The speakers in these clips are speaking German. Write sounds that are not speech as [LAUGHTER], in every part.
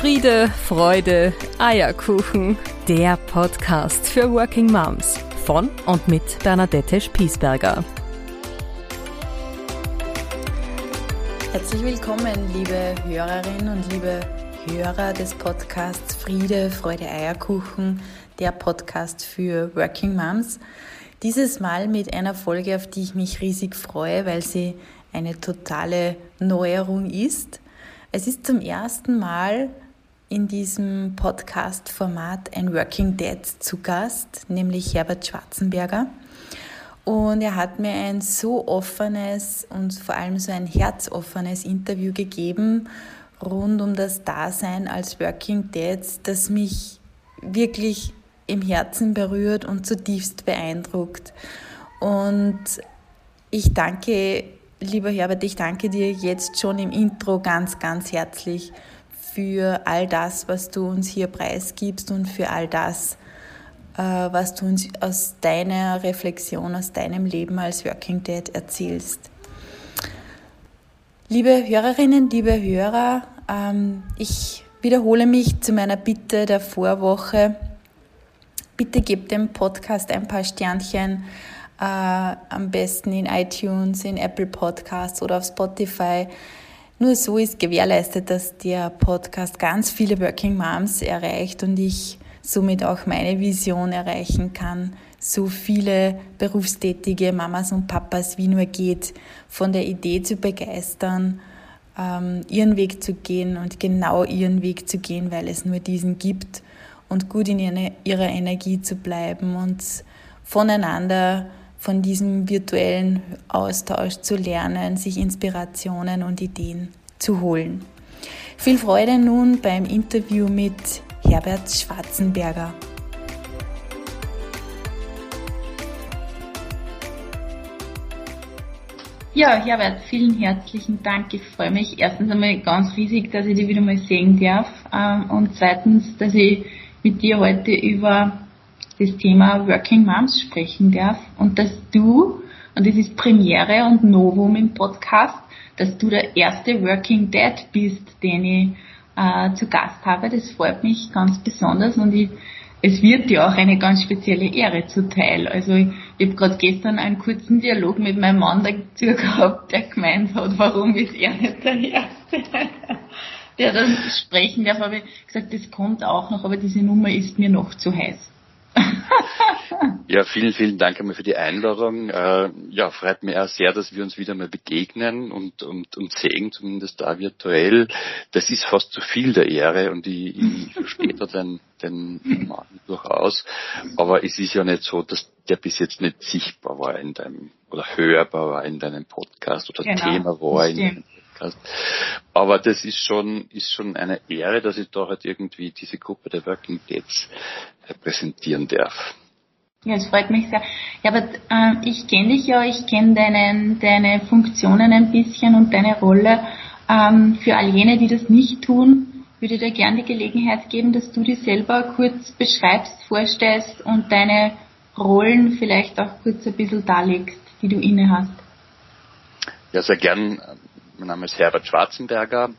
Friede, Freude, Eierkuchen. Der Podcast für Working Moms von und mit Bernadette Spiesberger. Herzlich willkommen, liebe Hörerinnen und liebe Hörer des Podcasts Friede, Freude, Eierkuchen, der Podcast für Working Moms. Dieses Mal mit einer Folge, auf die ich mich riesig freue, weil sie eine totale Neuerung ist. Es ist zum ersten Mal in diesem Podcast-Format ein Working Dad zu Gast, nämlich Herbert Schwarzenberger. Und er hat mir ein so offenes und vor allem so ein herzoffenes Interview gegeben rund um das Dasein als Working Dad, das mich wirklich im Herzen berührt und zutiefst beeindruckt. Und ich danke, lieber Herbert, ich danke dir jetzt schon im Intro ganz, ganz herzlich für all das, was du uns hier preisgibst und für all das, äh, was du uns aus deiner Reflexion, aus deinem Leben als Working Dad erzählst. Liebe Hörerinnen, liebe Hörer, ähm, ich wiederhole mich zu meiner Bitte der Vorwoche. Bitte gebt dem Podcast ein paar Sternchen, äh, am besten in iTunes, in Apple Podcasts oder auf Spotify. Nur so ist gewährleistet, dass der Podcast ganz viele Working Moms erreicht und ich somit auch meine Vision erreichen kann, so viele berufstätige Mamas und Papas wie nur geht, von der Idee zu begeistern, ähm, ihren Weg zu gehen und genau ihren Weg zu gehen, weil es nur diesen gibt und gut in ihrer Energie zu bleiben und voneinander von diesem virtuellen Austausch zu lernen, sich Inspirationen und Ideen zu holen. Viel Freude nun beim Interview mit Herbert Schwarzenberger. Ja, Herbert, vielen herzlichen Dank. Ich freue mich erstens einmal ganz riesig, dass ich dich wieder mal sehen darf ähm, und zweitens, dass ich mit dir heute über das Thema Working Moms sprechen darf und dass du, und das ist Premiere und Novum im Podcast, dass du der erste Working Dad bist, den ich äh, zu Gast habe. Das freut mich ganz besonders und ich, es wird dir auch eine ganz spezielle Ehre zuteil. Also ich, ich habe gerade gestern einen kurzen Dialog mit meinem Mann dazu gehabt, der gemeint hat, warum ist er nicht der Erste, [LAUGHS] der dann sprechen darf. Aber ich gesagt, das kommt auch noch, aber diese Nummer ist mir noch zu heiß. Ja, vielen, vielen Dank einmal für die Einladung. Äh, ja, freut mich auch sehr, dass wir uns wieder mal begegnen und, und, und sehen, zumindest da virtuell. Das ist fast zu viel der Ehre und ich, ich verstehe da den, den Mann durchaus. Aber es ist ja nicht so, dass der bis jetzt nicht sichtbar war in deinem, oder hörbar war in deinem Podcast oder genau, Thema war in deinem Podcast. Aber das ist schon, ist schon eine Ehre, dass ich da halt irgendwie diese Gruppe der Working Dads repräsentieren darf. Ja, es freut mich sehr. Ja, aber äh, ich kenne dich ja, ich kenne deine, deine Funktionen ein bisschen und deine Rolle. Ähm, für all jene, die das nicht tun, würde ich dir gerne die Gelegenheit geben, dass du dich selber kurz beschreibst, vorstellst und deine Rollen vielleicht auch kurz ein bisschen darlegst, die du inne hast. Ja, sehr gern. Mein Name ist Herbert Schwarzenberger.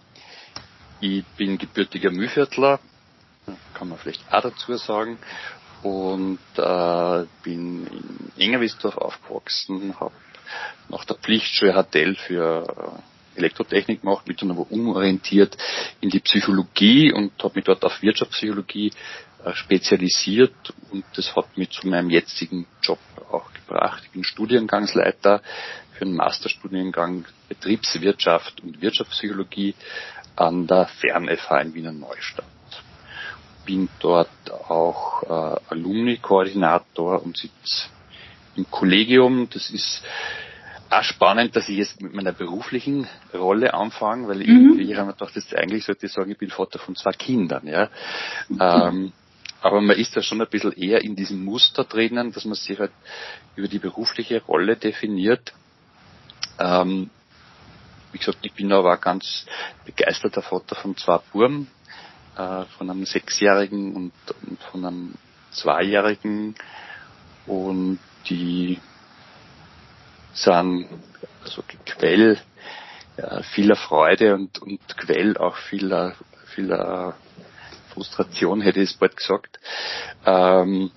Ich bin gebürtiger Mühviertler, kann man vielleicht auch dazu sagen. Und äh, bin in Engerwisdorf aufgewachsen, habe nach der Pflichtschule HTL für äh, Elektrotechnik gemacht, mich dann aber umorientiert in die Psychologie und habe mich dort auf Wirtschaftspsychologie äh, spezialisiert und das hat mich zu meinem jetzigen Job auch gebracht. Ich bin Studiengangsleiter für einen Masterstudiengang Betriebswirtschaft und Wirtschaftspsychologie an der FernFH in Wiener Neustadt bin dort auch äh, Alumni-Koordinator und sitze im Kollegium. Das ist auch spannend, dass ich jetzt mit meiner beruflichen Rolle anfange, weil mhm. ich, ich habe mir gedacht, das eigentlich sollte ich sagen, ich bin Vater von zwei Kindern. Ja. Ähm, aber man ist da schon ein bisschen eher in diesem Muster drinnen, dass man sich halt über die berufliche Rolle definiert. Ähm, wie gesagt, ich bin aber auch ganz begeisterter Vater von zwei Burm, äh, von einem Sechsjährigen und, und von einem Zweijährigen. Und die sind also Quell äh, vieler Freude und, und Quell auch vieler, vieler Frustration hätte ich es bald gesagt, ähm,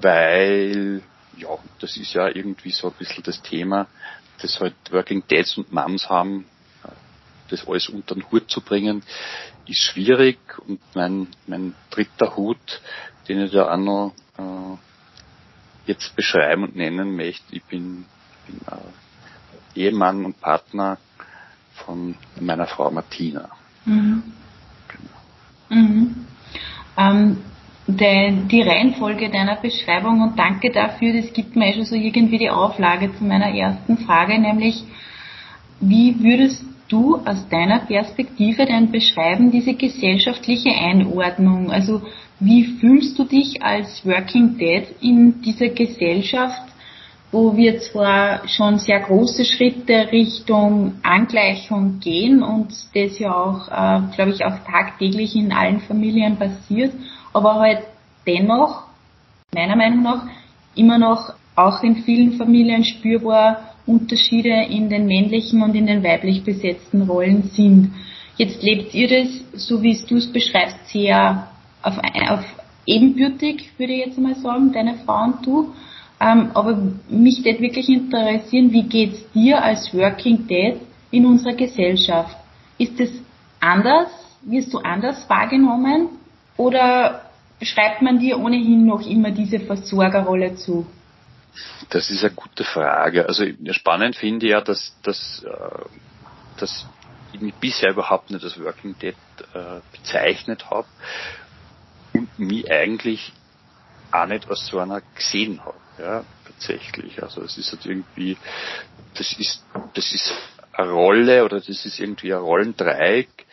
weil ja, das ist ja irgendwie so ein bisschen das Thema, das halt Working Dads und Moms haben, das alles unter den Hut zu bringen, ist schwierig und mein, mein dritter Hut, den ich da auch noch äh, jetzt beschreiben und nennen möchte, ich bin, bin äh, Ehemann und Partner von meiner Frau Martina. Mhm. Genau. Mhm. Ähm, de, die Reihenfolge deiner Beschreibung und danke dafür, das gibt mir schon so irgendwie die Auflage zu meiner ersten Frage, nämlich wie würdest du aus deiner Perspektive denn beschreiben diese gesellschaftliche Einordnung? Also wie fühlst du dich als Working Dad in dieser Gesellschaft, wo wir zwar schon sehr große Schritte Richtung Angleichung gehen und das ja auch, äh, glaube ich, auch tagtäglich in allen Familien passiert, aber halt dennoch, meiner Meinung nach, immer noch auch in vielen Familien spürbar Unterschiede in den männlichen und in den weiblich besetzten Rollen sind. Jetzt lebt ihr das, so wie du es beschreibst, sehr auf, auf ebenbürtig, würde ich jetzt mal sagen, deine Frau und du. Ähm, aber mich würde wirklich interessieren, wie geht's dir als Working Dad in unserer Gesellschaft? Ist es anders? Wirst du anders wahrgenommen? Oder schreibt man dir ohnehin noch immer diese Versorgerrolle zu? Das ist eine gute Frage. Also spannend finde ich ja, dass, dass, äh, dass ich mich bisher überhaupt nicht als Working Dead äh, bezeichnet habe und mich eigentlich auch nicht als so einer gesehen habe. Ja, tatsächlich. Also es ist halt irgendwie, das ist, das ist eine Rolle oder das ist irgendwie ein Rollendreieck,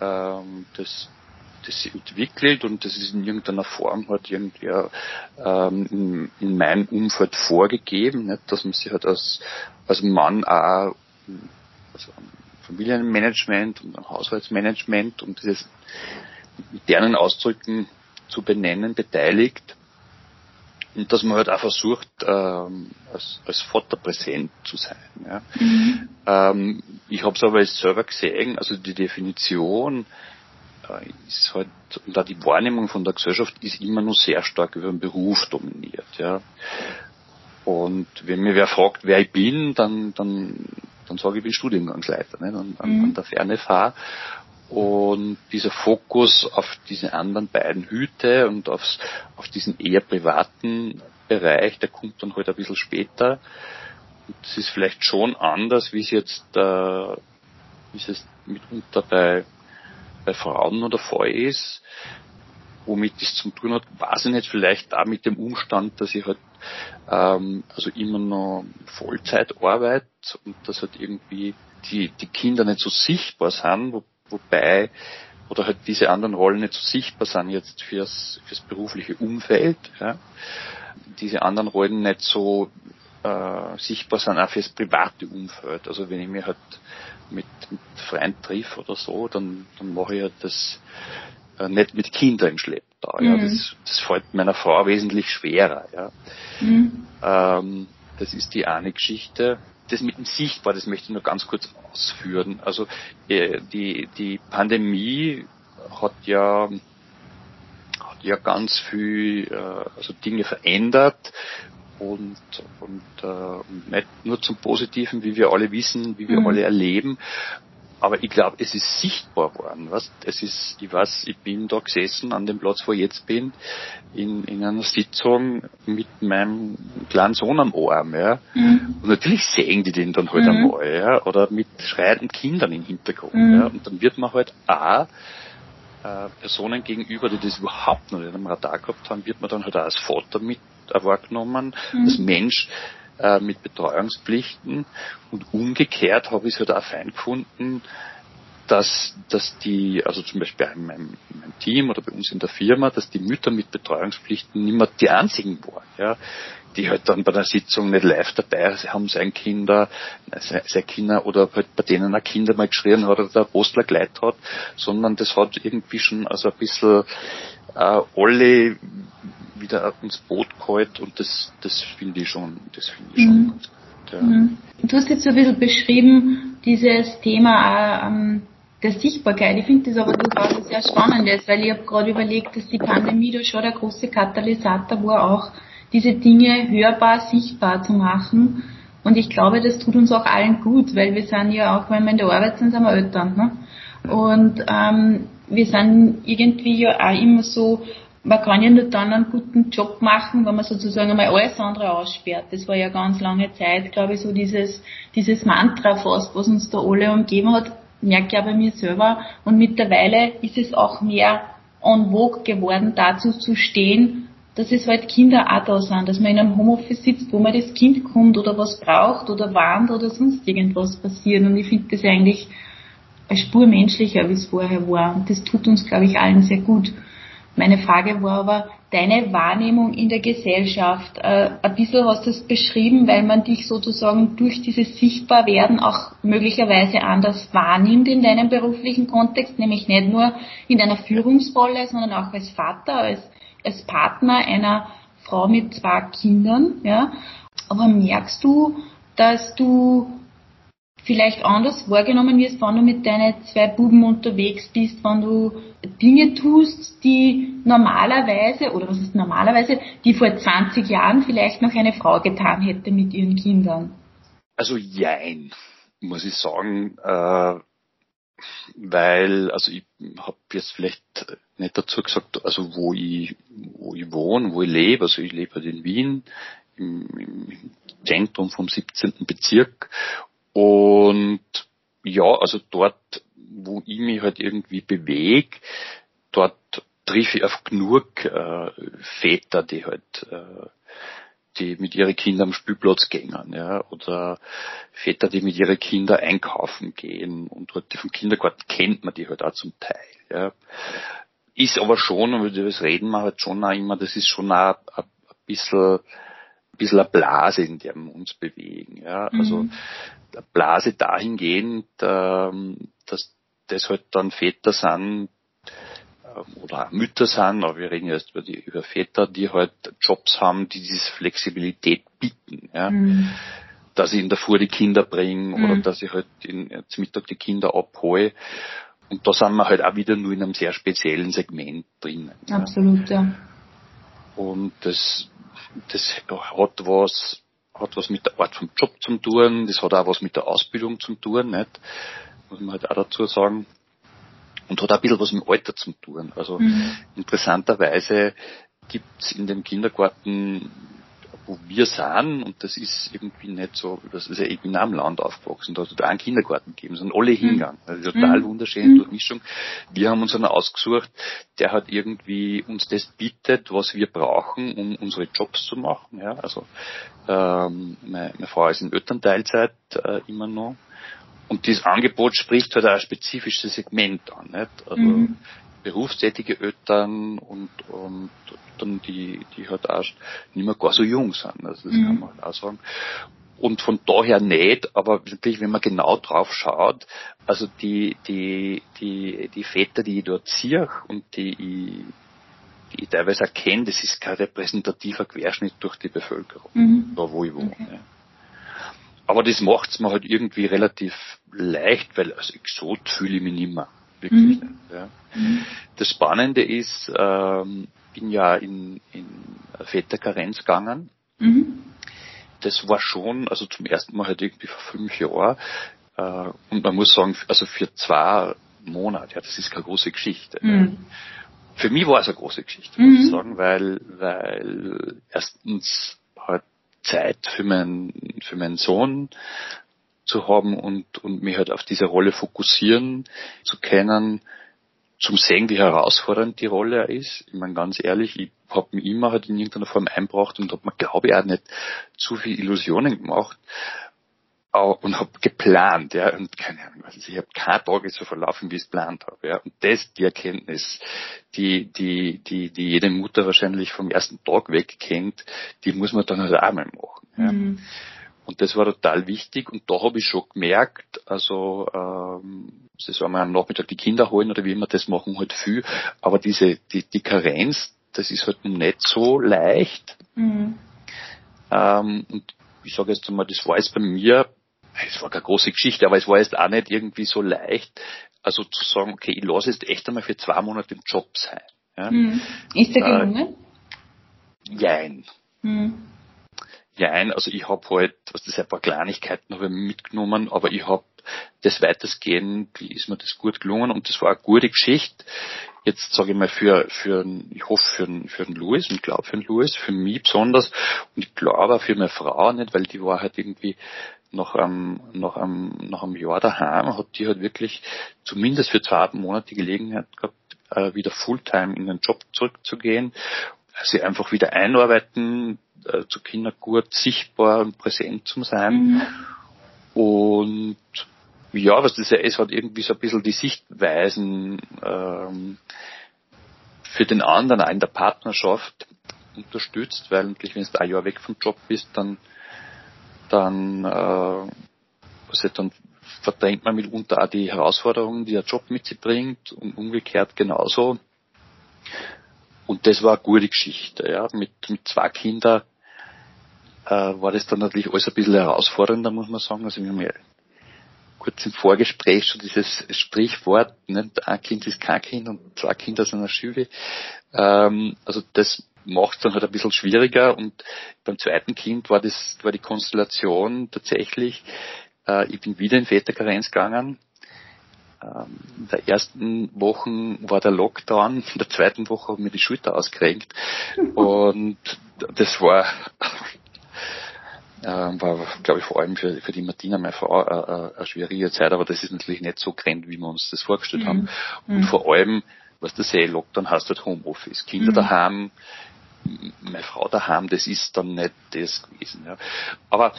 ähm, das das sich entwickelt und das ist in irgendeiner Form halt irgendwie ähm, in, in meinem Umfeld vorgegeben, nicht? dass man sich halt als, als Mann auch also Familienmanagement und am Haushaltsmanagement und dieses modernen Ausdrücken zu benennen beteiligt und dass man halt auch versucht, ähm, als, als Vater präsent zu sein. Ja. Mhm. Ähm, ich habe es aber jetzt selber gesehen, also die Definition ist halt, und auch die Wahrnehmung von der Gesellschaft ist immer nur sehr stark über den Beruf dominiert, ja. Und wenn mir wer fragt, wer ich bin, dann, dann, dann sage ich, ich bin Studiengangsleiter, ne, an, an, mhm. an der Ferne fahre. Und dieser Fokus auf diese anderen beiden Hüte und aufs, auf diesen eher privaten Bereich, der kommt dann halt ein bisschen später. Und das ist vielleicht schon anders, wie es jetzt, äh, wie es jetzt mitunter bei bei Frauen oder Fall ist, womit das zu tun hat, weiß ich nicht, vielleicht auch mit dem Umstand, dass ich halt ähm, also immer noch Vollzeit arbeite und dass halt irgendwie die, die Kinder nicht so sichtbar sind, wo, wobei oder halt diese anderen Rollen nicht so sichtbar sind jetzt fürs, fürs berufliche Umfeld. Ja. Diese anderen Rollen nicht so äh, sichtbar sind auch fürs private Umfeld. Also wenn ich mir halt mit, mit Freunden triff oder so, dann, dann mache ich ja das äh, nicht mit Kindern im Schlepptau. Mhm. Ja. Das, das fällt meiner Frau wesentlich schwerer. Ja. Mhm. Ähm, das ist die eine Geschichte. Das mit dem Sichtbar, das möchte ich nur ganz kurz ausführen. Also äh, die, die Pandemie hat ja hat ja ganz viel äh, also Dinge verändert und, und äh, nicht nur zum Positiven, wie wir alle wissen, wie wir mhm. alle erleben. Aber ich glaube, es ist sichtbar worden. Was? Es ist, ich weiß, ich bin da gesessen an dem Platz, wo ich jetzt bin, in, in einer Sitzung mit meinem kleinen Sohn am Arm. Ja. Mhm. Und natürlich sehen die den dann halt mhm. einmal, ja. oder mit schreienden Kindern im Hintergrund. Mhm. Ja. Und dann wird man halt auch äh, Personen gegenüber, die das überhaupt noch nicht am Radar gehabt haben, wird man dann halt auch als Vater mit wahrgenommen, mhm. als Mensch äh, mit Betreuungspflichten und umgekehrt habe ich es halt auch fein gefunden, dass, dass die, also zum Beispiel in meinem, in meinem, Team oder bei uns in der Firma, dass die Mütter mit Betreuungspflichten nicht mehr die einzigen waren, ja, die halt dann bei der Sitzung nicht live dabei haben, sein Kinder, sein Kinder oder halt bei denen ein Kinder mal geschrien hat oder der Postler geleitet hat, sondern das hat irgendwie schon also ein bisschen äh, alle wieder ins Boot geholt und das, das finde ich schon, das finde ich schon mhm. ganz gut. Ja. Mhm. Du hast jetzt so ein bisschen beschrieben, dieses Thema ähm, der Sichtbarkeit. Ich finde das aber ein sehr Spannendes, weil ich habe gerade überlegt, dass die Pandemie da schon der große Katalysator war, auch diese Dinge hörbar, sichtbar zu machen. Und ich glaube, das tut uns auch allen gut, weil wir sind ja auch, wenn wir in der Arbeit sind, sind wir Eltern. Ne? Und ähm, wir sind irgendwie ja auch immer so, man kann ja nur dann einen guten Job machen, wenn man sozusagen einmal alles andere aussperrt. Das war ja ganz lange Zeit, glaube ich, so dieses, dieses Mantra fast, was uns da alle umgeben hat, merke ich ja bei mir selber. Und mittlerweile ist es auch mehr en vogue geworden, dazu zu stehen, dass es halt Kinder auch da sind, dass man in einem Homeoffice sitzt, wo man das Kind kommt oder was braucht oder warnt oder sonst irgendwas passiert. Und ich finde das eigentlich eine Spur menschlicher, wie es vorher war. Und das tut uns, glaube ich, allen sehr gut. Meine Frage war aber, deine Wahrnehmung in der Gesellschaft. Äh, ein bisschen hast du es beschrieben, weil man dich sozusagen durch dieses Sichtbarwerden auch möglicherweise anders wahrnimmt in deinem beruflichen Kontext, nämlich nicht nur in deiner Führungsrolle, sondern auch als Vater, als, als Partner einer Frau mit zwei Kindern. Ja. Aber merkst du, dass du vielleicht anders wahrgenommen wirst, wenn du mit deinen zwei Buben unterwegs bist, wenn du Dinge tust, die normalerweise, oder was ist normalerweise, die vor 20 Jahren vielleicht noch eine Frau getan hätte mit ihren Kindern? Also jein, muss ich sagen, äh, weil, also ich habe jetzt vielleicht nicht dazu gesagt, also wo ich, wo ich wohne, wo ich lebe, also ich lebe halt in Wien, im, im Zentrum vom 17. Bezirk und ja, also dort, wo ich mich halt irgendwie bewege, dort triff ich auf genug äh, Väter, die halt äh, die mit ihren Kindern am Spielplatz gehen, ja, oder Väter, die mit ihren Kindern einkaufen gehen und halt vom Kindergarten kennt man die halt auch zum Teil, ja. Ist aber schon, und über das reden wir halt schon auch immer, das ist schon auch ein, ein bisschen bisschen eine Blase, in der wir uns bewegen. Ja? Also mhm. eine Blase dahingehend, ähm, dass das halt dann Väter sind ähm, oder Mütter sind, aber wir reden jetzt über, die, über Väter, die halt Jobs haben, die diese Flexibilität bieten. Ja? Mhm. Dass ich in der Fuhr die Kinder bringe mhm. oder dass ich halt in, zum Mittag die Kinder abhole. Und da sind wir halt auch wieder nur in einem sehr speziellen Segment drin. Absolut, ja. ja. Und das das hat was, hat was mit der Art vom Job zu tun, das hat auch was mit der Ausbildung zu tun, nicht? Muss man halt auch dazu sagen. Und hat auch ein bisschen was mit Alter zu tun. Also mhm. interessanterweise gibt's in dem Kindergarten wo wir sind, und das ist irgendwie nicht so, das ist ja, ich bin am Land aufgewachsen, da hat es einen Kindergarten gegeben, sind alle mhm. hingegangen. Also total mhm. wunderschön, durch Mischung. Wir haben uns einen ausgesucht, der hat irgendwie uns das bietet, was wir brauchen, um unsere Jobs zu machen. Ja, also ähm, meine, meine Frau ist in Elternteilzeit äh, immer noch. Und dieses Angebot spricht halt auch ein spezifisches Segment an. Nicht? Also mhm. berufstätige Eltern und, und dann die, die halt auch nicht mehr gar so jung sind. Also das mhm. kann man halt auch sagen. Und von daher nicht, aber wirklich, wenn man genau drauf schaut, also die, die, die, die Väter, die ich dort sehe und die ich, die ich teilweise erkenne, das ist kein repräsentativer Querschnitt durch die Bevölkerung, mhm. da wo ich wohne. Okay. Aber das macht es mir halt irgendwie relativ leicht, weil als Exot fühle ich mich nicht mehr. Wirklich mhm. nicht. Ja. Mhm. Das Spannende ist, ähm, bin ja in, in Väterkarenz gegangen. Mhm. Das war schon, also zum ersten Mal halt irgendwie vor fünf Jahren. Äh, und man muss sagen, also für zwei Monate, ja, das ist keine große Geschichte. Mhm. Für mich war es eine große Geschichte, muss ich mhm. sagen, weil, weil erstens Zeit für meinen, für meinen Sohn zu haben und, und mich halt auf diese Rolle fokussieren zu können, zum sehen, wie herausfordernd die Rolle ist. Ich meine ganz ehrlich, ich habe mich immer halt in irgendeiner Form einbracht und habe mir, glaube ich, auch nicht zu viel Illusionen gemacht und habe geplant, ja, und keine Ahnung, also ich habe keine Tage so verlaufen, wie ich es geplant habe, ja, und das die Erkenntnis, die, die, die, die jede Mutter wahrscheinlich vom ersten Tag weg kennt, die muss man dann halt auch mal machen, ja. Mhm. Und das war total wichtig und da habe ich schon gemerkt, also ähm, das war mal am Nachmittag die Kinder holen oder wie immer, das machen halt viel, aber diese, die, die Karenz, das ist halt nicht so leicht. Mhm. Ähm, und ich sage jetzt einmal, das war jetzt bei mir es war keine große Geschichte, aber es war jetzt auch nicht irgendwie so leicht, also zu sagen, okay, ich lasse jetzt echt einmal für zwei Monate im Job sein. Ja. Mhm. Ist der gelungen? Äh, jein. Mhm. Jein, also ich habe halt, was das ein paar Kleinigkeiten habe ich mitgenommen, aber ich habe das weitestgehend ist mir das gut gelungen und das war eine gute Geschichte. Jetzt sage ich mal für, für ich hoffe für, für den Louis und glaube für den Louis, für mich besonders und ich glaube auch für meine Frau nicht, weil die war halt irgendwie nach einem, nach einem, nach einem Jahr daheim, hat die halt wirklich zumindest für zwei Monate die Gelegenheit gehabt, äh, wieder Fulltime in den Job zurückzugehen, sie einfach wieder einarbeiten, äh, zu Kindern gut sichtbar und präsent zu sein. Mhm. Und ja, was das ja ist, hat irgendwie so ein bisschen die Sichtweisen ähm, für den anderen auch in der Partnerschaft unterstützt, weil natürlich, wenn du ein Jahr weg vom Job bist, dann dann, äh, also dann verdrängt man mitunter auch die Herausforderungen, die der Job mit sich bringt und umgekehrt genauso. Und das war eine gute Geschichte. Ja. Mit, mit zwei Kindern äh, war das dann natürlich alles ein bisschen herausfordernder, muss man sagen. Also wir haben ja kurz im Vorgespräch schon dieses Sprichwort, nicht? ein Kind ist kein Kind und zwei Kinder sind eine Schüle. Ähm, also das macht es dann halt ein bisschen schwieriger und beim zweiten Kind war das war die Konstellation tatsächlich, äh, ich bin wieder in Väterkarenz gegangen. Ähm, in der ersten Woche war der Lockdown, in der zweiten Woche habe ich mir die Schulter ausgerenkt und das war äh, war, glaube ich, vor allem für, für die Martina, meine Frau, äh, äh, eine schwierige Zeit, aber das ist natürlich nicht so grand, wie wir uns das vorgestellt mhm. haben. Und mhm. vor allem, was du eh, Lockdown hast halt Homeoffice. Kinder mhm. daheim, meine Frau daheim, das ist dann nicht das gewesen. Ja. Aber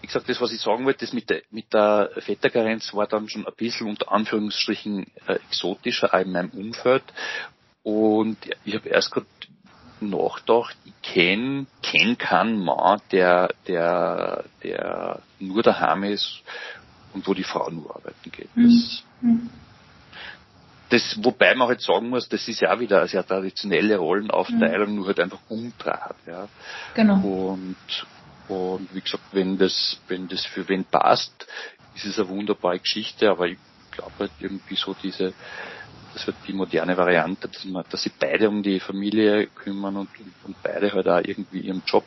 wie gesagt, das, was ich sagen wollte, das mit der, mit der Väterkarenz war dann schon ein bisschen unter Anführungsstrichen äh, exotischer in meinem Umfeld. Und ich habe erst gerade nachgedacht, ich kenne kenn keinen Mann, der, der, der nur daheim ist und wo die Frau nur arbeiten geht. Das, mhm das, wobei man halt sagen muss, das ist ja auch wieder eine sehr traditionelle Rollenaufteilung, mhm. nur halt einfach umdraht, ja. Genau. Und, und wie gesagt, wenn das, wenn das für wen passt, ist es eine wunderbare Geschichte, aber ich glaube halt irgendwie so diese, das wird die moderne Variante, dass man, dass sich beide um die Familie kümmern und, und beide halt auch irgendwie ihrem Job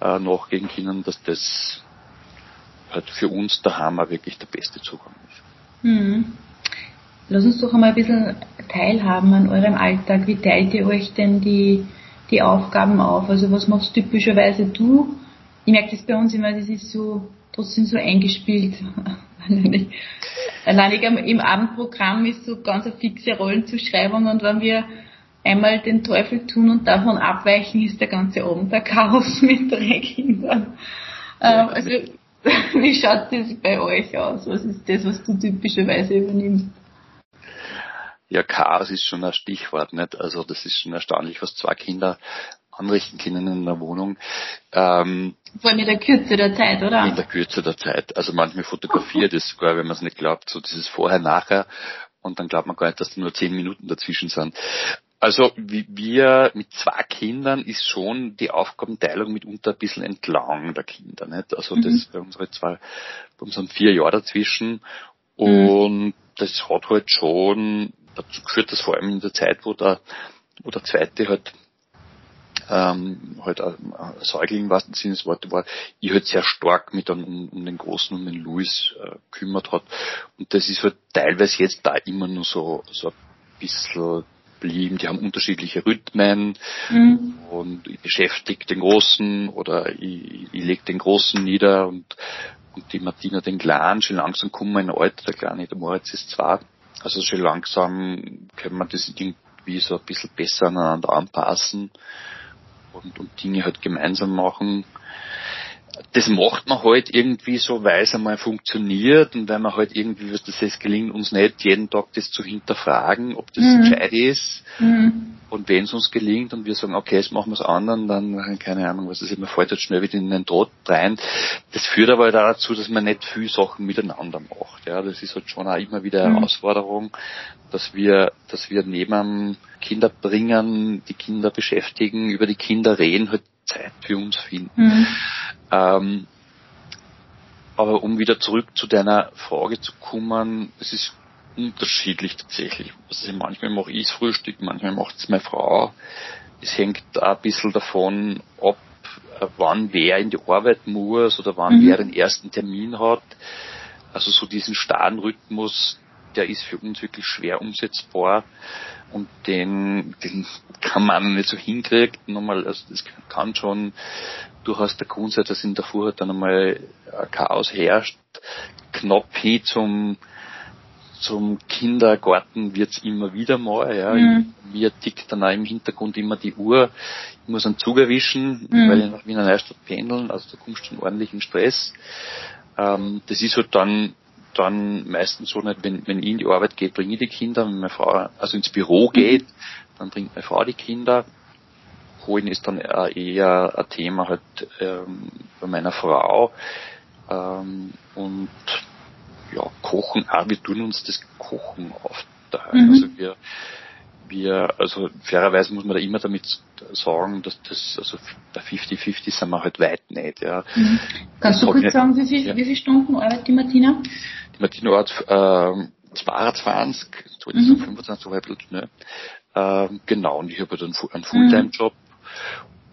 äh, nachgehen können, dass das halt für uns daheim auch wirklich der beste Zugang ist. Mhm. Lass uns doch einmal ein bisschen teilhaben an eurem Alltag. Wie teilt ihr euch denn die, die Aufgaben auf? Also was machst typischerweise du? Ich merke das bei uns immer, das ist so trotzdem so eingespielt. [LAUGHS] Allein im Abendprogramm ist so ganz eine fixe Rollenzuschreibung und wenn wir einmal den Teufel tun und davon abweichen, ist der ganze Abend der Chaos [LAUGHS] mit drei Kindern. Ähm, also [LAUGHS] wie schaut das bei euch aus? Was ist das, was du typischerweise übernimmst? Ja, Chaos ist schon ein Stichwort, nicht? Also das ist schon erstaunlich, was zwei Kinder anrichten können in einer Wohnung. Ähm, Vor allem in der Kürze der Zeit, oder? In der Kürze der Zeit. Also manchmal fotografiert es sogar, wenn man es nicht glaubt, so dieses Vorher-Nachher und dann glaubt man gar nicht, dass da nur zehn Minuten dazwischen sind. Also wir mit zwei Kindern ist schon die Aufgabenteilung mitunter ein bisschen entlang der Kinder. Nicht? Also das mhm. bei unsere zwei, bei unseren vier Jahre dazwischen. Mhm. Und mhm. das hat halt schon dazu geführt, dass vor allem in der Zeit, wo der, wo der zweite halt ähm, halt ein Säugling was im Sinne des Wortes war, ich halt sehr stark mit um, um den Großen, um den Louis äh, kümmert hat. Und das ist halt teilweise jetzt da immer nur so, so ein bisschen blieben. Die haben unterschiedliche Rhythmen mhm. und ich beschäftige den Großen oder ich, ich lege den Großen nieder und, und die Martina den Kleinen. Schon langsam kommen wir in Alter, der Kleine, der Moritz ist zwei also schon langsam können wir das irgendwie so ein bisschen besser aneinander anpassen und, und Dinge halt gemeinsam machen das macht man halt irgendwie so, weil es einmal funktioniert und weil man halt irgendwie, was das heißt, gelingt uns nicht, jeden Tag das zu hinterfragen, ob das mhm. gescheit ist. Mhm. Und wenn es uns gelingt und wir sagen, okay, jetzt machen wir es anderen, dann, keine Ahnung, was ist, immer fällt halt schnell wieder in den Tod rein. Das führt aber halt dazu, dass man nicht viel Sachen miteinander macht. Ja, das ist halt schon auch immer wieder eine mhm. Herausforderung, dass wir, dass wir neben Kinder bringen, die Kinder beschäftigen, über die Kinder reden, halt Zeit für uns finden. Mhm. Ähm, Aber um wieder zurück zu deiner Frage zu kommen, es ist unterschiedlich tatsächlich. Also manchmal mache ich das Frühstück, manchmal macht es meine Frau. Es hängt auch ein bisschen davon ab, wann wer in die Arbeit muss oder wann mhm. wer den ersten Termin hat. Also so diesen starren Rhythmus, der ist für uns wirklich schwer umsetzbar und den, den kann man nicht so hinkriegen. Nochmal, also das kann schon durchaus der Grund sein, dass in der Vorhat dann einmal ein Chaos herrscht. Knapp hin zum zum Kindergarten wird's immer wieder mal, ja. Mhm. Mir tickt dann auch im Hintergrund immer die Uhr. Ich muss einen Zug erwischen, mhm. weil ich nach Wiener Neustadt pendeln, also da kommst du schon ordentlich in Stress. Ähm, das ist halt dann dann meistens so nicht, wenn, wenn ich in die Arbeit gehe, bringe ich die Kinder, wenn meine Frau also ins Büro geht, dann bringt meine Frau die Kinder. Holen ist dann eher ein Thema halt ähm, bei meiner Frau. Ähm, und ja, Kochen, auch wir tun uns das Kochen aufteilen. Mhm. Also wir, wir, also fairerweise muss man da immer damit sagen, dass das, also bei 50-50 sind wir halt weit nicht, ja. Mhm. Kannst du kurz sagen, wie, viel, ja. wie viele Stunden arbeitet die Martina? Die Martina hat, äh, 22, so mhm. 25, so halb, ne? Ähm, genau, und ich habe halt einen, einen Fulltime-Job.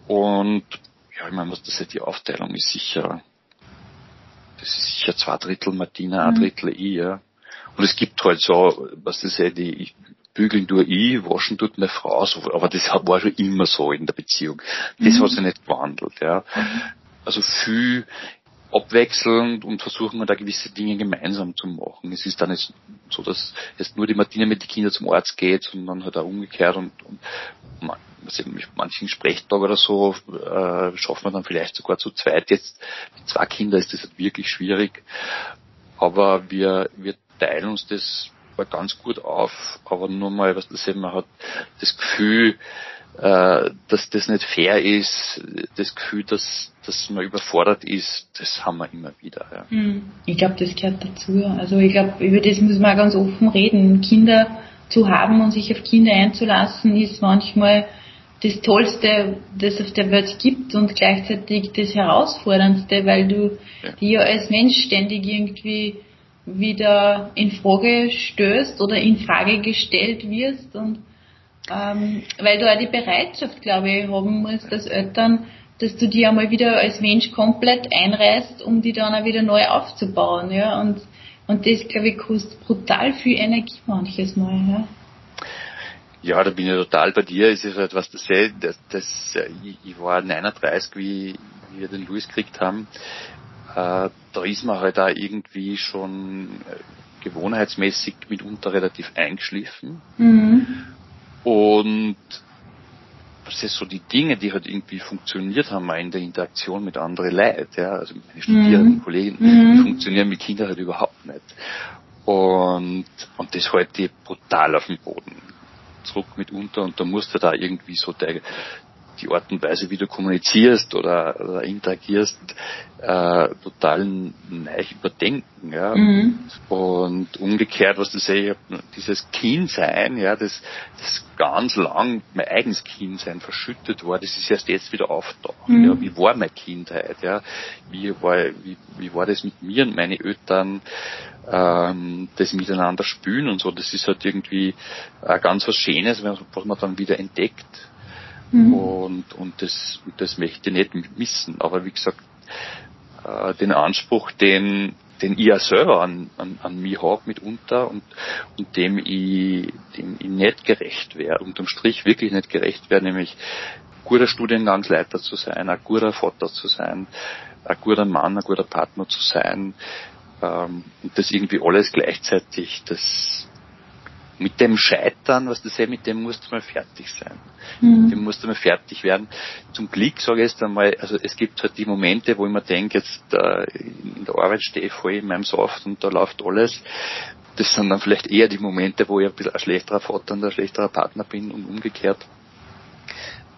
Und ja, ich meine, was das halt die Aufteilung ist sicher das ist sicher zwei Drittel Martina, ein mhm. Drittel ich, ja. Und es gibt halt so, was das ja, die bügeln tue ich, waschen tut meine Frau, so, aber das war schon immer so in der Beziehung. Das mhm. hat sich nicht gewandelt, ja. Mhm. Also viel abwechselnd und versuchen wir da gewisse Dinge gemeinsam zu machen. Es ist dann nicht so, dass jetzt nur die Martina mit den Kindern zum Arzt geht, sondern halt auch umgekehrt und, und man, manchen Sprechtag oder so äh, schaffen wir dann vielleicht sogar zu zweit. Jetzt mit zwei Kindern ist das halt wirklich schwierig, aber wir, wir teilen uns das ganz gut auf, aber nur mal, was das eben, man hat das Gefühl, äh, dass das nicht fair ist, das Gefühl, dass, dass man überfordert ist, das haben wir immer wieder. Ja. Hm. Ich glaube, das gehört dazu. Also ich glaube, über das müssen wir ganz offen reden. Kinder zu haben und sich auf Kinder einzulassen, ist manchmal das Tollste, das auf der Welt gibt und gleichzeitig das Herausforderndste, weil du ja. dir als Mensch ständig irgendwie wieder in Frage stößt oder in Frage gestellt wirst und ähm, weil du auch die Bereitschaft, glaube ich, haben musst als Eltern, dass du die einmal wieder als Mensch komplett einreißt, um die dann auch wieder neu aufzubauen, ja, und, und das, glaube ich, kostet brutal viel Energie manches Mal, ja. Ja, da bin ich total bei dir. Es ist halt was das, das, das ich, war 39, wie, wie wir den Louis gekriegt haben. Äh, da ist man halt auch irgendwie schon äh, gewohnheitsmäßig mitunter relativ eingeschliffen. Mhm. Und was ist so die Dinge, die halt irgendwie funktioniert haben in der Interaktion mit anderen Leuten, ja, also meine Studierenden, mhm. Kollegen, mhm. die funktionieren mit Kindern halt überhaupt nicht. Und, und das hält die brutal auf den Boden zurück mitunter und da musst du da irgendwie so der, die Art und Weise, wie du kommunizierst oder, oder interagierst, äh, total neu überdenken. Ja. Mhm. Und umgekehrt, was du sagst, dieses Kindsein, ja, das, das ganz lang mein eigenes Kindsein verschüttet war, das ist erst jetzt wieder auftaucht. Mhm. Ja. Wie war meine Kindheit? Ja. Wie, war, wie, wie war das mit mir und meinen Eltern? Ähm, das miteinander spülen und so, das ist halt irgendwie äh, ganz was Schönes, was man dann wieder entdeckt. Mhm. Und, und das, das möchte ich nicht missen. Aber wie gesagt, äh, den Anspruch, den, den ich ja selber an, an, an mich habe mitunter und, und dem ich, dem ich nicht gerecht wäre, unterm Strich wirklich nicht gerecht wäre, nämlich guter Studiengangsleiter zu sein, ein guter Vater zu sein, ein guter Mann, ein guter Partner zu sein, ähm, und das irgendwie alles gleichzeitig, das, mit dem Scheitern, was du sagst, mit dem musst du mal fertig sein. Mhm. Mit dem musst du mal fertig werden. Zum Glück sage ich jetzt einmal, also es gibt halt die Momente, wo ich mir denke, jetzt äh, in der Arbeit stehe ich voll in meinem Saft und da läuft alles. Das sind dann vielleicht eher die Momente, wo ich ein bisschen ein schlechterer Vater und ein schlechterer Partner bin und umgekehrt.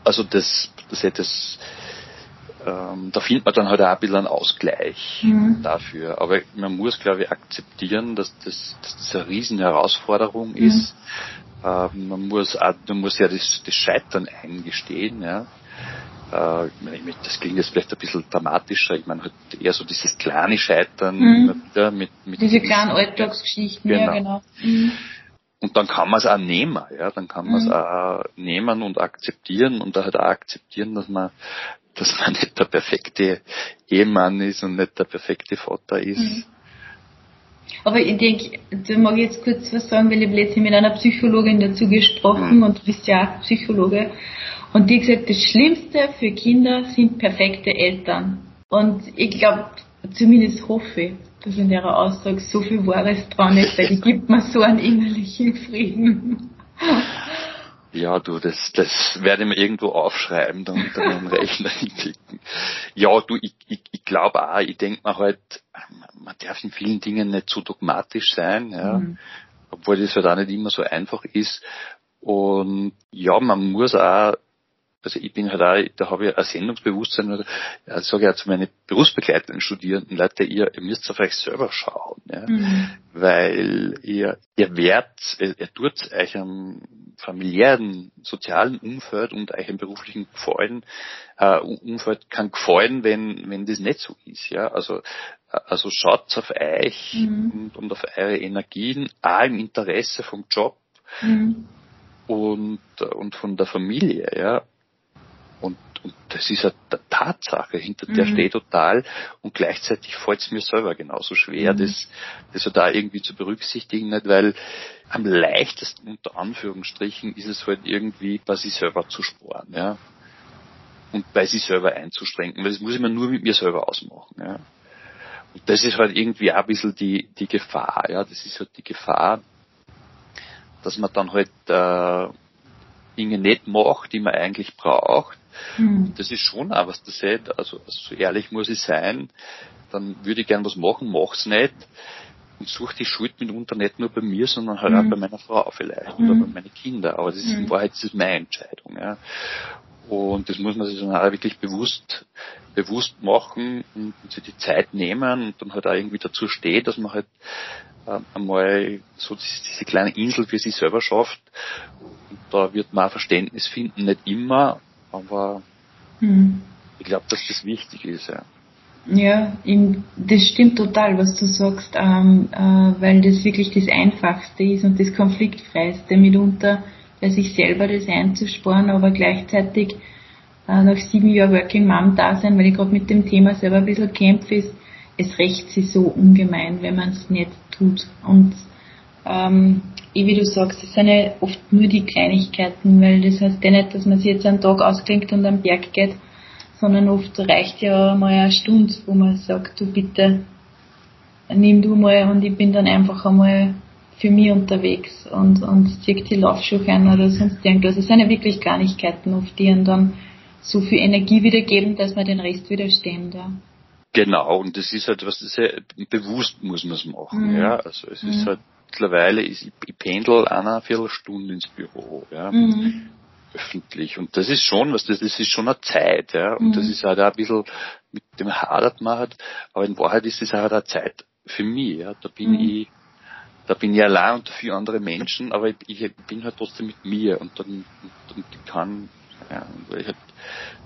Also das, das hätte es ähm, da findet man dann halt auch ein bisschen einen Ausgleich mhm. dafür. Aber man muss, glaube ich, akzeptieren, dass das, dass das eine riesen Herausforderung mhm. ist. Ähm, man muss auch, man muss ja das, das Scheitern eingestehen, ja. äh, das klingt jetzt vielleicht ein bisschen dramatischer, ich meine halt eher so dieses kleine Scheitern mhm. wieder mit, mit diese kleinen Alltagsgeschichten, genau. ja genau. Mhm. Und dann kann man es auch nehmen, ja, dann kann man es mhm. auch nehmen und akzeptieren und halt auch akzeptieren, dass man, dass man nicht der perfekte Ehemann ist und nicht der perfekte Vater ist. Mhm. Aber ich denke, da mag ich jetzt kurz was sagen, weil ich habe letztens mit einer Psychologin dazu gesprochen mhm. und du bist ja auch Psychologe. Und die gesagt, das Schlimmste für Kinder sind perfekte Eltern. Und ich glaube, zumindest hoffe ich, dass in der Aussage so viel Wahres dran ist, weil die [LAUGHS] gibt mir so einen innerlichen Frieden. Ja, du, das, das werde ich mir irgendwo aufschreiben, dann unter meinem [LAUGHS] Rechner hinklicken. Ja, du, ich, ich, ich glaube auch, ich denke mir halt, man darf in vielen Dingen nicht zu so dogmatisch sein, ja. Mhm. Obwohl das halt auch nicht immer so einfach ist. Und ja, man muss auch also ich bin halt auch, da habe ich ein Sendungsbewusstsein, oder, ja, sage ich auch zu meinen berufsbegleitenden Studierenden, Leute, ihr, ihr müsst auf euch selber schauen, ja, mhm. weil ihr, ihr werdet, ihr, ihr tut euch am familiären, sozialen Umfeld und euch im beruflichen Gefallen, äh, Umfeld kann gefallen, wenn, wenn das nicht so ist, ja, also, also schaut auf euch mhm. und, und, auf eure Energien, auch im Interesse vom Job, mhm. und, und von der Familie, ja. Und, und das ist eine Tatsache, hinter der mhm. stehe total und gleichzeitig fällt es mir selber genauso schwer, mhm. das, das da irgendwie zu berücksichtigen, nicht weil am leichtesten unter Anführungsstrichen ist es halt irgendwie bei sich selber zu sparen, ja. Und bei sich selber einzustrengen, weil das muss ich mir nur mit mir selber ausmachen, ja. Und das ist halt irgendwie auch ein bisschen die, die Gefahr, ja. Das ist halt die Gefahr, dass man dann halt äh, Dinge nicht macht, die man eigentlich braucht, Mhm. Das ist schon auch, was du sagst, also so ehrlich muss ich sein, dann würde ich gern was machen, mach's nicht und suche die Schuld mitunter nicht nur bei mir, sondern halt mhm. auch bei meiner Frau vielleicht mhm. oder bei meinen Kindern. Aber das ist in mhm. Wahrheit das ist meine Entscheidung. Ja. Und das muss man sich dann auch wirklich bewusst, bewusst machen und, und sich die Zeit nehmen und dann halt auch irgendwie dazu steht, dass man halt äh, einmal so diese kleine Insel für sich selber schafft. Und da wird man auch Verständnis finden, nicht immer, aber hm. ich glaube, dass das wichtig ist, ja. Ja, das stimmt total, was du sagst, ähm, äh, weil das wirklich das Einfachste ist und das Konfliktfreiste mitunter, bei sich selber das einzusparen, aber gleichzeitig äh, nach sieben Jahren Working Mom da sein, weil ich gerade mit dem Thema selber ein bisschen kämpfe, ist, es rächt sich so ungemein, wenn man es nicht tut. Und ähm, wie du sagst, es sind ja oft nur die Kleinigkeiten, weil das heißt ja nicht, dass man sich jetzt einen Tag ausklingt und am Berg geht, sondern oft reicht ja mal eine Stunde, wo man sagt, du bitte, nimm du mal und ich bin dann einfach einmal für mich unterwegs und, und zieh die Laufschuhe ein oder sonst irgendwas. Es sind ja wirklich Kleinigkeiten oft, die einen dann so viel Energie wiedergeben, dass man den Rest wieder stehen da. Genau, und das ist halt was, das ist ja, bewusst muss man es machen, mhm. ja. Also es mhm. ist halt mittlerweile ist, ich, ich pendel eine Viertelstunde ins Büro, ja. Mhm. Öffentlich. Und das ist schon was, das, das ist schon eine Zeit, ja. Und mhm. das ist halt auch ein bisschen, mit dem hadert man halt, aber in Wahrheit ist es halt eine Zeit für mich, ja. Da bin mhm. ich, da bin ich allein unter vier andere Menschen, aber ich, ich, bin halt trotzdem mit mir und dann, und, und ich kann, ja, ich halt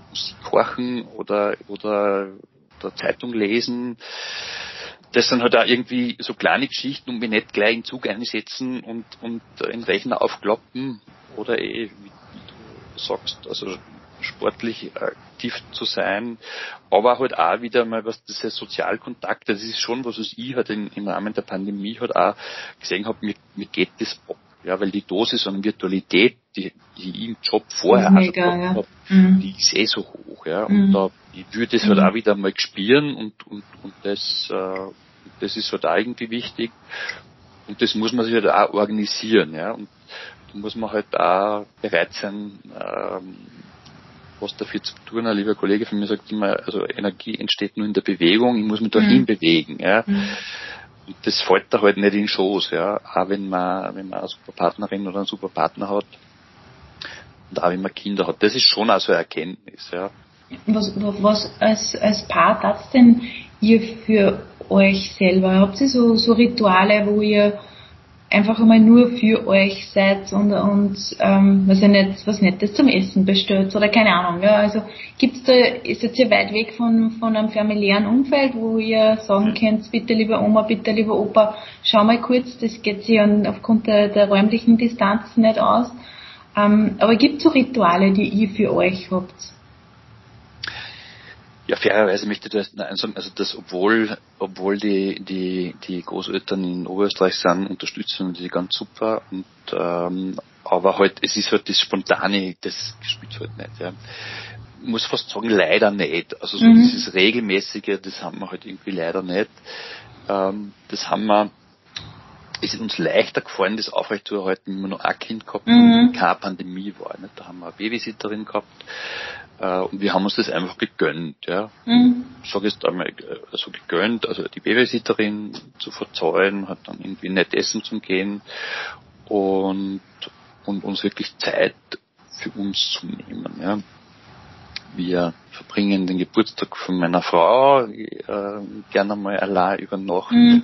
Musik kochen oder, oder, oder Zeitung lesen, das sind halt auch irgendwie so kleine Geschichten und mich nicht gleich in Zug einsetzen und, und in Rechner aufkloppen oder eh, wie, du sagst, also sportlich aktiv zu sein, aber halt auch wieder mal was diese Sozialkontakte, das ist schon was, was ich halt in, im Rahmen der Pandemie halt auch gesehen habe, mir, mir geht das ab. Ja, weil die Dosis an Virtualität, die, die ich im Job vorher Mega, ja. habe, mhm. die ist eh so hoch, ja. Und mhm. da ich würde es halt mhm. auch wieder mal spüren und, und, und das, äh, das ist halt auch irgendwie wichtig. Und das muss man sich halt auch organisieren, ja. Und da muss man halt auch bereit sein, ähm, was dafür zu tun. Ein lieber Kollege von mir sagt immer, also Energie entsteht nur in der Bewegung, ich muss mich dahin mhm. bewegen, ja. Mhm. Und das fällt da halt nicht in den Schoß, ja. Auch wenn man, wenn man eine super Partnerin oder einen super Partner hat. Und auch wenn man Kinder hat. Das ist schon auch so eine Erkenntnis, ja. Was, was als, als Paar tat denn ihr für euch selber? Habt ihr so, so Rituale, wo ihr einfach einmal nur für euch seid und, und ähm, was ja nicht was Nettes zum Essen bestellt oder keine Ahnung. Ja, also gibt's da, ist jetzt hier weit weg von, von einem familiären Umfeld, wo ihr sagen könnt, bitte liebe Oma, bitte lieber Opa, schau mal kurz, das geht sich aufgrund der, der räumlichen Distanz nicht aus. Ähm, aber gibt's so Rituale, die ihr für euch habt? Ja, fairerweise möchte ich das sagen, also das, obwohl, obwohl die, die, die Großeltern in Oberösterreich sind, unterstützen die ganz super und, ähm, aber halt, es ist halt das Spontane, das spielt halt nicht, ja. Ich muss fast sagen, leider nicht. Also so mhm. dieses Regelmäßige, das haben wir halt irgendwie leider nicht. Ähm, das haben wir, es ist uns leichter gefallen, das aufrechtzuerhalten, wenn wir noch ein Kind gehabt haben, mhm. keine Pandemie war. Nicht? Da haben wir eine Babysitterin gehabt äh, und wir haben uns das einfach gegönnt, ja. Mhm. Sag jetzt einmal, also gegönnt, also die Babysitterin zu verzahlen, hat dann irgendwie nett essen zum Gehen und, und uns wirklich Zeit für uns zu nehmen, ja. Wir verbringen den Geburtstag von meiner Frau äh, gerne mal allein über Nacht mhm.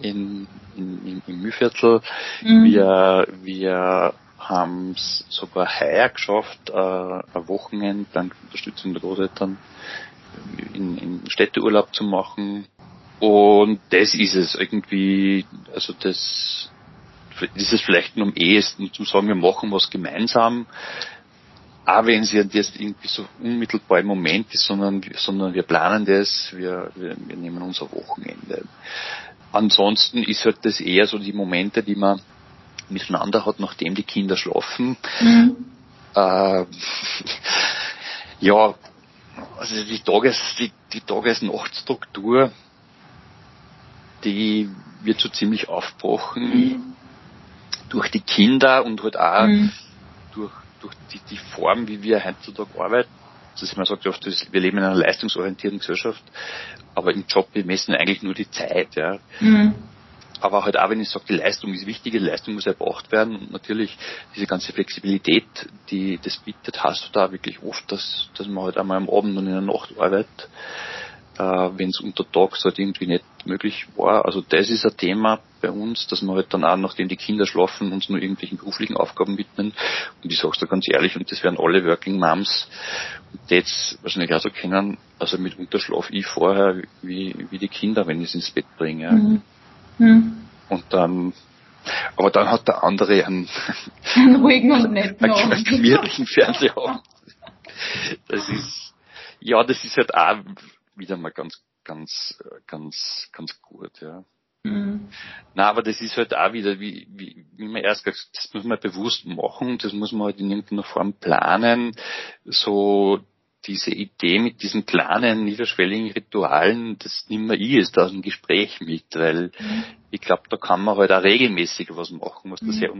in, in, in, im Mühlviertel. Mhm. Wir, wir haben es sogar heuer geschafft, äh, ein Wochenende dank Unterstützung der Großeltern in, in Städteurlaub zu machen. Und das ist es irgendwie, also das, ist vielleicht nur am ehesten zu sagen, wir machen was gemeinsam, auch wenn es jetzt irgendwie so unmittelbar im Moment ist, sondern, sondern wir planen das, wir, wir, wir nehmen unser Wochenende. Ansonsten ist halt das eher so die Momente, die man miteinander hat, nachdem die Kinder schlafen. Mhm. Äh, [LAUGHS] ja, also die Tages, die, die Tages-Nacht-Struktur, die wird so ziemlich aufgebrochen mhm. durch die Kinder und halt auch mhm. durch, durch die, die Form, wie wir heutzutage arbeiten. Also man sagt oft, wir leben in einer leistungsorientierten Gesellschaft, aber im Job wir messen eigentlich nur die Zeit. Ja. Mhm aber halt auch, wenn ich sage, die Leistung ist wichtig, die Leistung muss erbracht werden und natürlich diese ganze Flexibilität, die das bietet, hast du da wirklich oft, dass, dass man halt einmal am Abend und in der Nacht arbeitet, äh, wenn es untertags halt irgendwie nicht möglich war. Also das ist ein Thema bei uns, dass wir halt dann auch, nachdem die Kinder schlafen, uns nur irgendwelchen beruflichen Aufgaben widmen. Und ich sag's da ganz ehrlich, und das werden alle Working Moms die jetzt wahrscheinlich auch so kennen, also mitunter schlafe ich vorher wie, wie die Kinder, wenn ich es ins Bett bringe. Mhm. Hm. Und dann, aber dann hat der andere einen, einen ruhigen und [LAUGHS] netten einen, einen gemütlichen Fernsehabend. [LAUGHS] Das ist, ja, das ist halt auch wieder mal ganz, ganz, ganz, ganz gut, ja. Mhm. Na, aber das ist halt auch wieder, wie, wie, wie man erst gesagt das muss man bewusst machen, das muss man halt in irgendeiner Form planen, so diese Idee mit diesen kleinen, niederschwelligen Ritualen, das nimmer ich jetzt aus dem Gespräch mit, weil mhm. ich glaube, da kann man halt auch regelmäßig was machen, was das mhm. ja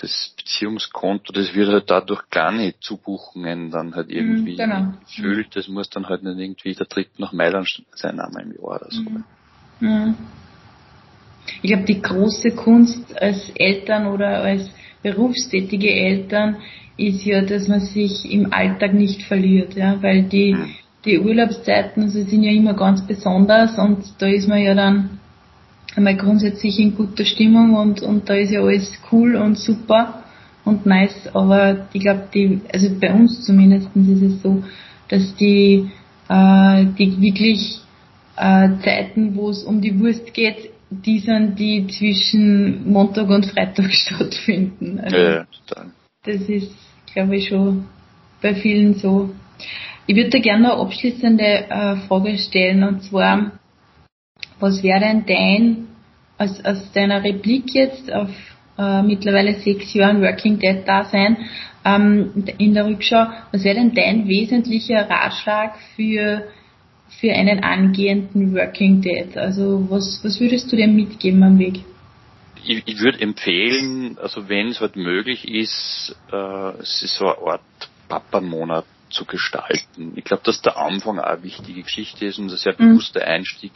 das Beziehungskonto, das wird halt dadurch kleine Zubuchungen dann halt mhm, irgendwie genau. gefüllt. Das muss dann halt nicht irgendwie der Trip nach Mailand sein, einmal im Jahr oder so. Mhm. mhm. Ich glaube, die große Kunst als Eltern oder als berufstätige Eltern ist ja, dass man sich im Alltag nicht verliert, ja, weil die, die Urlaubszeiten also sind ja immer ganz besonders und da ist man ja dann einmal grundsätzlich in guter Stimmung und, und da ist ja alles cool und super und nice, aber ich glaube, die, also bei uns zumindest ist es so, dass die, äh, die wirklich äh, Zeiten, wo es um die Wurst geht, die sind, die zwischen Montag und Freitag [LAUGHS] stattfinden. Also, ja, total. Das ist glaube ich, schon bei vielen so. Ich würde da gerne eine abschließende äh, Frage stellen und zwar, was wäre denn dein, aus, aus deiner Replik jetzt auf äh, mittlerweile sechs Jahren Working Dead Dasein ähm, in der Rückschau, was wäre denn dein wesentlicher Ratschlag für für einen angehenden Working Dead? Also was, was würdest du dem mitgeben am Weg? ich, ich würde empfehlen, also wenn es halt möglich ist, äh, es ist so eine Art Papa-Monat zu gestalten. Ich glaube, dass der Anfang auch eine wichtige Geschichte ist und ein sehr mhm. bewusster Einstieg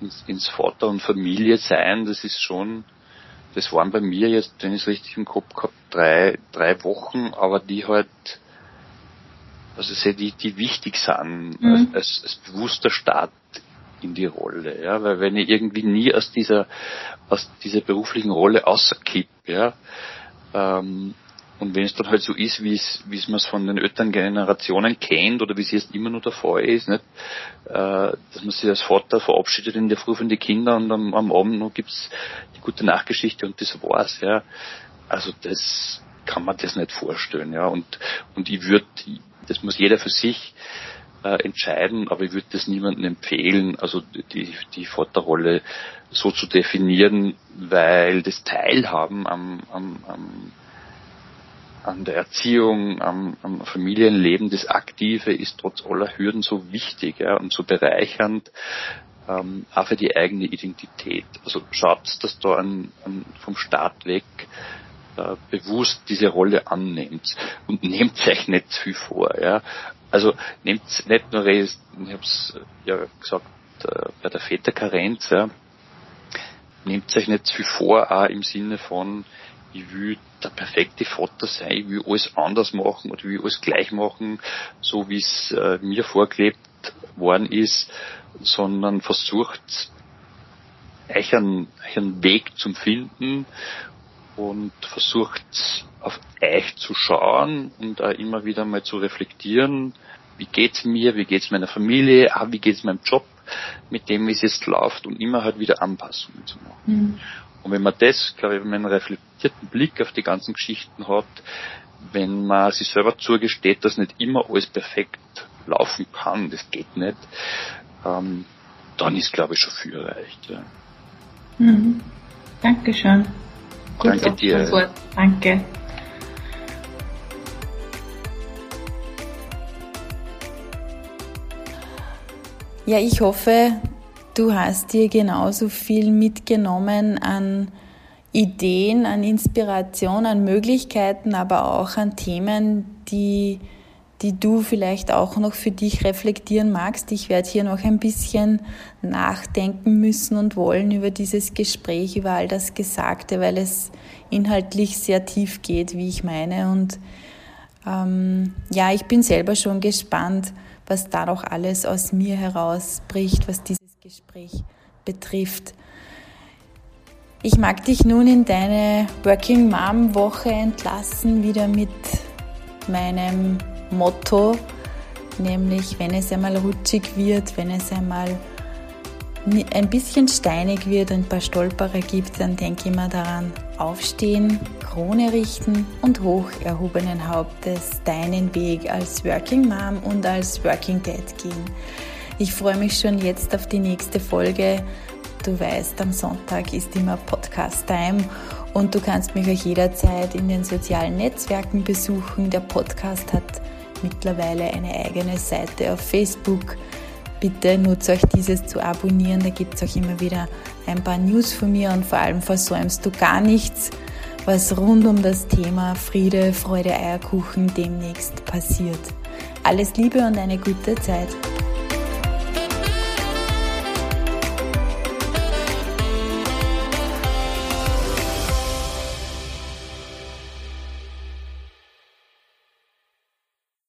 ins, ins Vater und Familie sein. Das ist schon, das waren bei mir jetzt, wenn ich es richtig im Kopf gehabt, drei, drei Wochen, aber die halt, also die, die wichtig sind, mhm. als, als, bewusster Start in die Rolle, ja, weil wenn ich irgendwie nie aus dieser, aus dieser beruflichen Rolle außerkipp, ja, ähm, und wenn es dann halt so ist, wie es, wie es man es von den älteren Generationen kennt oder wie es jetzt immer nur der Fall ist, nicht? Äh, dass man sich als Vater verabschiedet in der Früh von den Kindern und am, am Abend noch gibt's die gute Nachgeschichte und das war's, ja. Also das kann man das nicht vorstellen, ja. Und, und ich würde, das muss jeder für sich äh, entscheiden, aber ich würde das niemandem empfehlen, also die, die Vaterrolle so zu definieren, weil das Teilhaben am, am, am an der Erziehung, am, am Familienleben, das Aktive ist trotz aller Hürden so wichtig ja, und so bereichernd, ähm, auch für die eigene Identität. Also schaut, dass da ein, ein vom Start weg äh, bewusst diese Rolle annehmt und nehmt euch nicht zu viel vor. Ja. Also nehmt nicht nur, ich habe es ja gesagt, äh, bei der Väterkarenz, ja, nehmt euch nicht zu viel vor, auch im Sinne von, ich will der perfekte Vater sein, ich will alles anders machen oder ich will alles gleich machen, so wie es äh, mir vorgelebt worden ist, sondern versucht, euch einen, einen Weg zum Finden und versucht auf euch zu schauen und auch immer wieder mal zu reflektieren, wie geht's mir, wie geht's meiner Familie, auch wie geht's meinem Job, mit dem es jetzt läuft und immer halt wieder Anpassungen zu machen. Mhm. Und wenn man das, glaube ich, wenn man einen reflektierten Blick auf die ganzen Geschichten hat, wenn man sich selber zugesteht, dass nicht immer alles perfekt laufen kann, das geht nicht, ähm, dann ist, glaube ich, schon viel erreicht. Ja. Mhm. Dankeschön. Gut Danke dir. Danke. Ja, ich hoffe, Du hast dir genauso viel mitgenommen an Ideen, an Inspiration, an Möglichkeiten, aber auch an Themen, die, die du vielleicht auch noch für dich reflektieren magst. Ich werde hier noch ein bisschen nachdenken müssen und wollen über dieses Gespräch, über all das Gesagte, weil es inhaltlich sehr tief geht, wie ich meine. Und ähm, ja, ich bin selber schon gespannt, was da noch alles aus mir herausbricht, was diese Gespräch betrifft. Ich mag dich nun in deine Working Mom Woche entlassen, wieder mit meinem Motto, nämlich wenn es einmal rutschig wird, wenn es einmal ein bisschen steinig wird, ein paar Stolperer gibt, dann denke immer daran, aufstehen, Krone richten und hoch erhobenen Hauptes deinen Weg als Working Mom und als Working Dad gehen. Ich freue mich schon jetzt auf die nächste Folge. Du weißt, am Sonntag ist immer Podcast-Time und du kannst mich auch jederzeit in den sozialen Netzwerken besuchen. Der Podcast hat mittlerweile eine eigene Seite auf Facebook. Bitte nutze euch dieses zu abonnieren. Da gibt es auch immer wieder ein paar News von mir und vor allem versäumst du gar nichts, was rund um das Thema Friede, Freude, Eierkuchen demnächst passiert. Alles Liebe und eine gute Zeit.